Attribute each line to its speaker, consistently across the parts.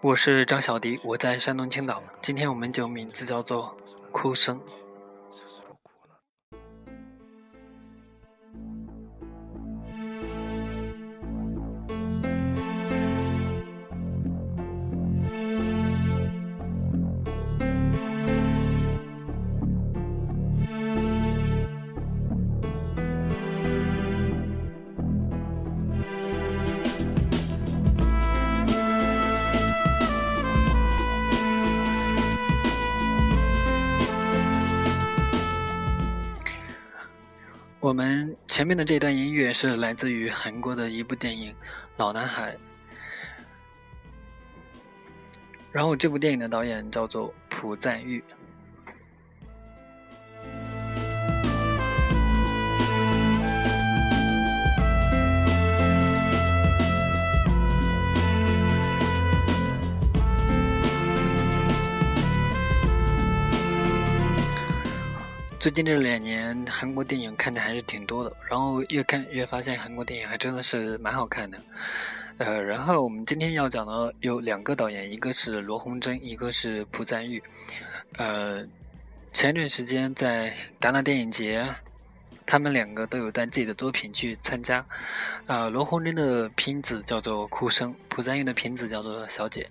Speaker 1: 我是张小迪，我在山东青岛。今天我们就名字叫做《哭声》。我们前面的这段音乐是来自于韩国的一部电影《老男孩》，然后这部电影的导演叫做朴赞玉。最近这两年，韩国电影看的还是挺多的，然后越看越发现韩国电影还真的是蛮好看的。呃，然后我们今天要讲的有两个导演，一个是罗红珍，一个是朴赞玉。呃，前一段时间在戛纳电影节，他们两个都有带自己的作品去参加。呃，罗红珍的片子叫做《哭声》，朴赞玉的片子叫做《小姐》。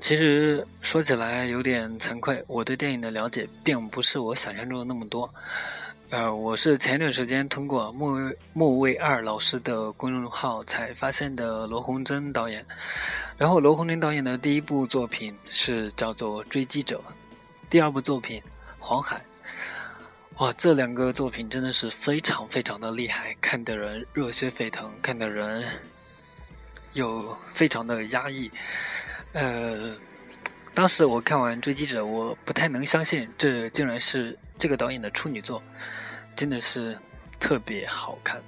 Speaker 1: 其实说起来有点惭愧，我对电影的了解并不是我想象中的那么多。呃，我是前一段时间通过莫莫卫二老师的公众号才发现的罗洪珍导演。然后罗洪珍导演的第一部作品是叫做《追击者》，第二部作品《黄海》。哇，这两个作品真的是非常非常的厉害，看的人热血沸腾，看的人又非常的压抑。呃，当时我看完《追击者》，我不太能相信这竟然是这个导演的处女作，真的是特别好看，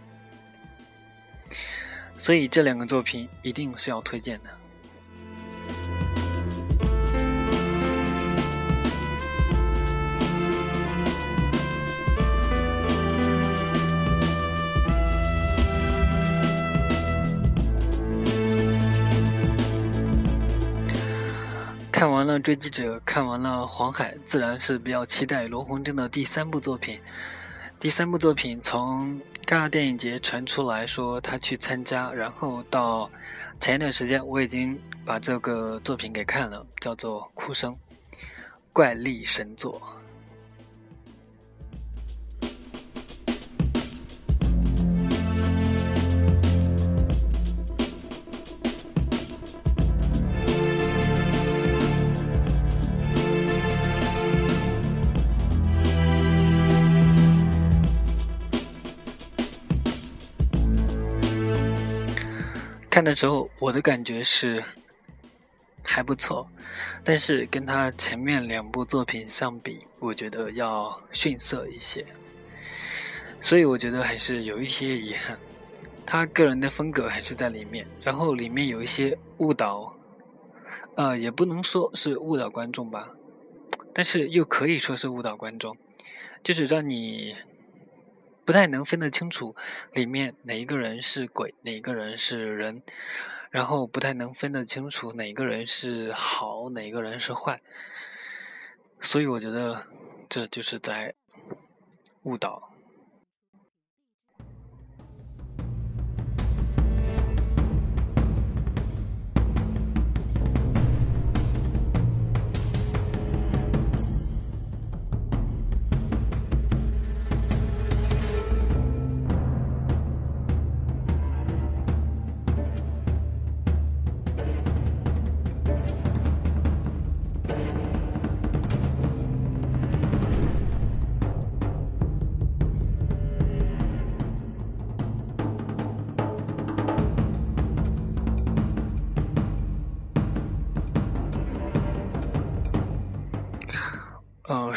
Speaker 1: 所以这两个作品一定是要推荐的。看完了《追击者》，看完了《黄海》，自然是比较期待罗洪珍的第三部作品。第三部作品从戛纳电影节传出来说他去参加，然后到前一段时间我已经把这个作品给看了，叫做《哭声》，怪力神作。看的时候，我的感觉是还不错，但是跟他前面两部作品相比，我觉得要逊色一些，所以我觉得还是有一些遗憾。他个人的风格还是在里面，然后里面有一些误导，呃，也不能说是误导观众吧，但是又可以说是误导观众，就是让你。不太能分得清楚里面哪一个人是鬼，哪一个人是人，然后不太能分得清楚哪个人是好，哪个人是坏，所以我觉得这就是在误导。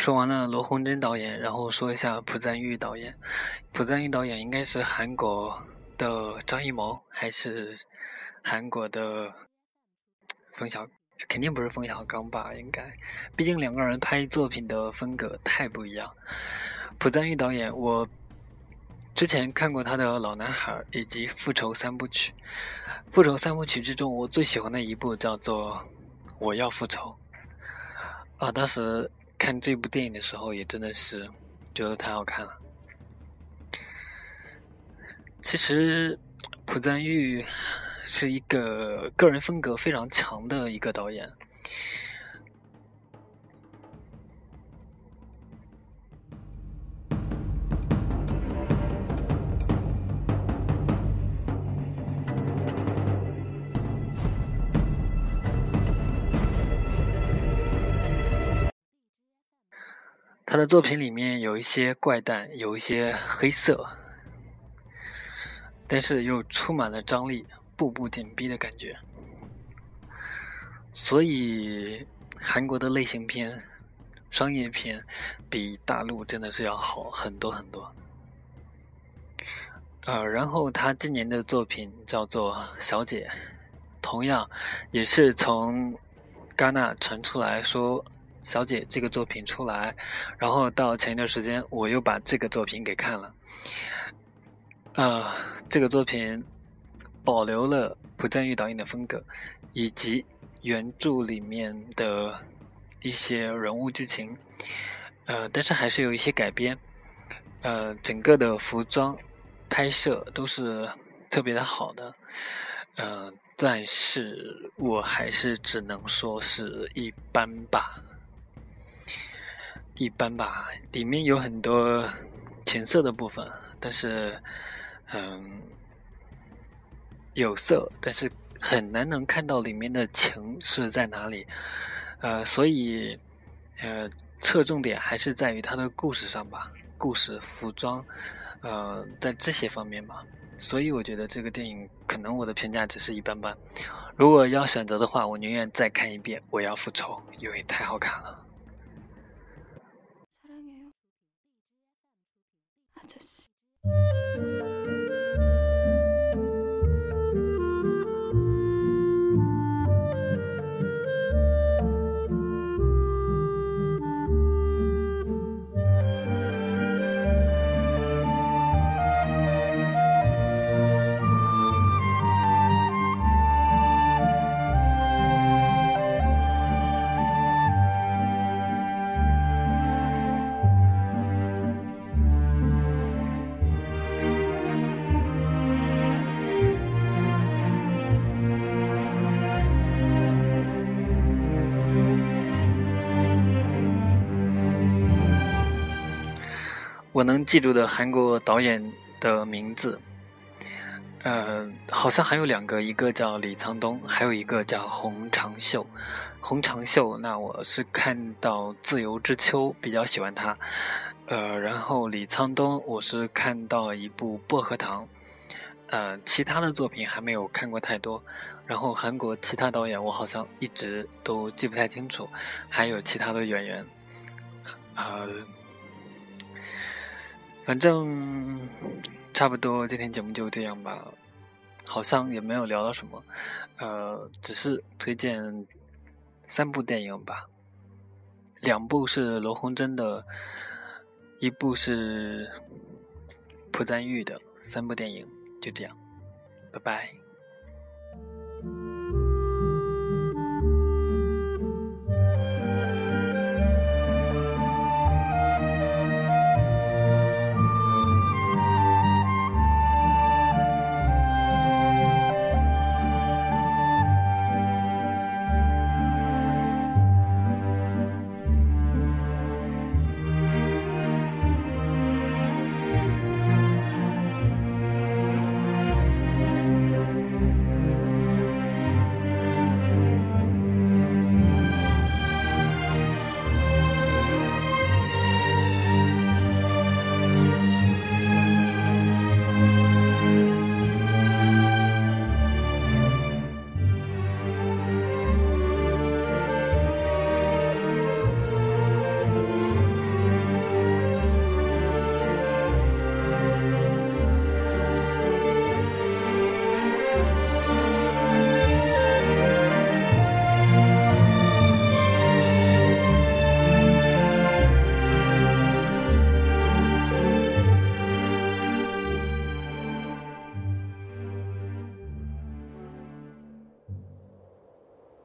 Speaker 1: 说完了罗洪珍导演，然后说一下朴赞玉导演。朴赞玉导演应该是韩国的张艺谋，还是韩国的冯小肯定不是冯小刚吧？应该，毕竟两个人拍作品的风格太不一样。朴赞玉导演，我之前看过他的《老男孩》以及《复仇三部曲》。《复仇三部曲》之中，我最喜欢的一部叫做《我要复仇》。啊，当时看这部电影的时候，也真的是觉得太好看了。其实，朴赞玉是一个个人风格非常强的一个导演。他的作品里面有一些怪诞，有一些黑色。但是又充满了张力，步步紧逼的感觉。所以，韩国的类型片、商业片比大陆真的是要好很多很多。呃，然后他今年的作品叫做《小姐》，同样也是从戛纳传出来说《小姐》这个作品出来，然后到前一段时间我又把这个作品给看了。啊，这个作品保留了朴赞玉导演的风格，以及原著里面的一些人物剧情，呃，但是还是有一些改编，呃，整个的服装拍摄都是特别的好的，呃，但是我还是只能说是一般吧，一般吧，里面有很多情色的部分，但是。嗯，有色，但是很难能看到里面的情是在哪里，呃，所以，呃，侧重点还是在于它的故事上吧，故事、服装，呃，在这些方面吧。所以我觉得这个电影可能我的评价只是一般般。如果要选择的话，我宁愿再看一遍《我要复仇》，因为太好看了。 아저씨. 我能记住的韩国导演的名字，呃，好像还有两个，一个叫李沧东，还有一个叫洪长秀。洪长秀，那我是看到《自由之秋》比较喜欢他，呃，然后李沧东，我是看到一部《薄荷糖》，呃，其他的作品还没有看过太多。然后韩国其他导演，我好像一直都记不太清楚，还有其他的演员，呃。反正差不多，今天节目就这样吧。好像也没有聊到什么，呃，只是推荐三部电影吧。两部是罗红珍的，一部是朴赞玉的，三部电影就这样，拜拜。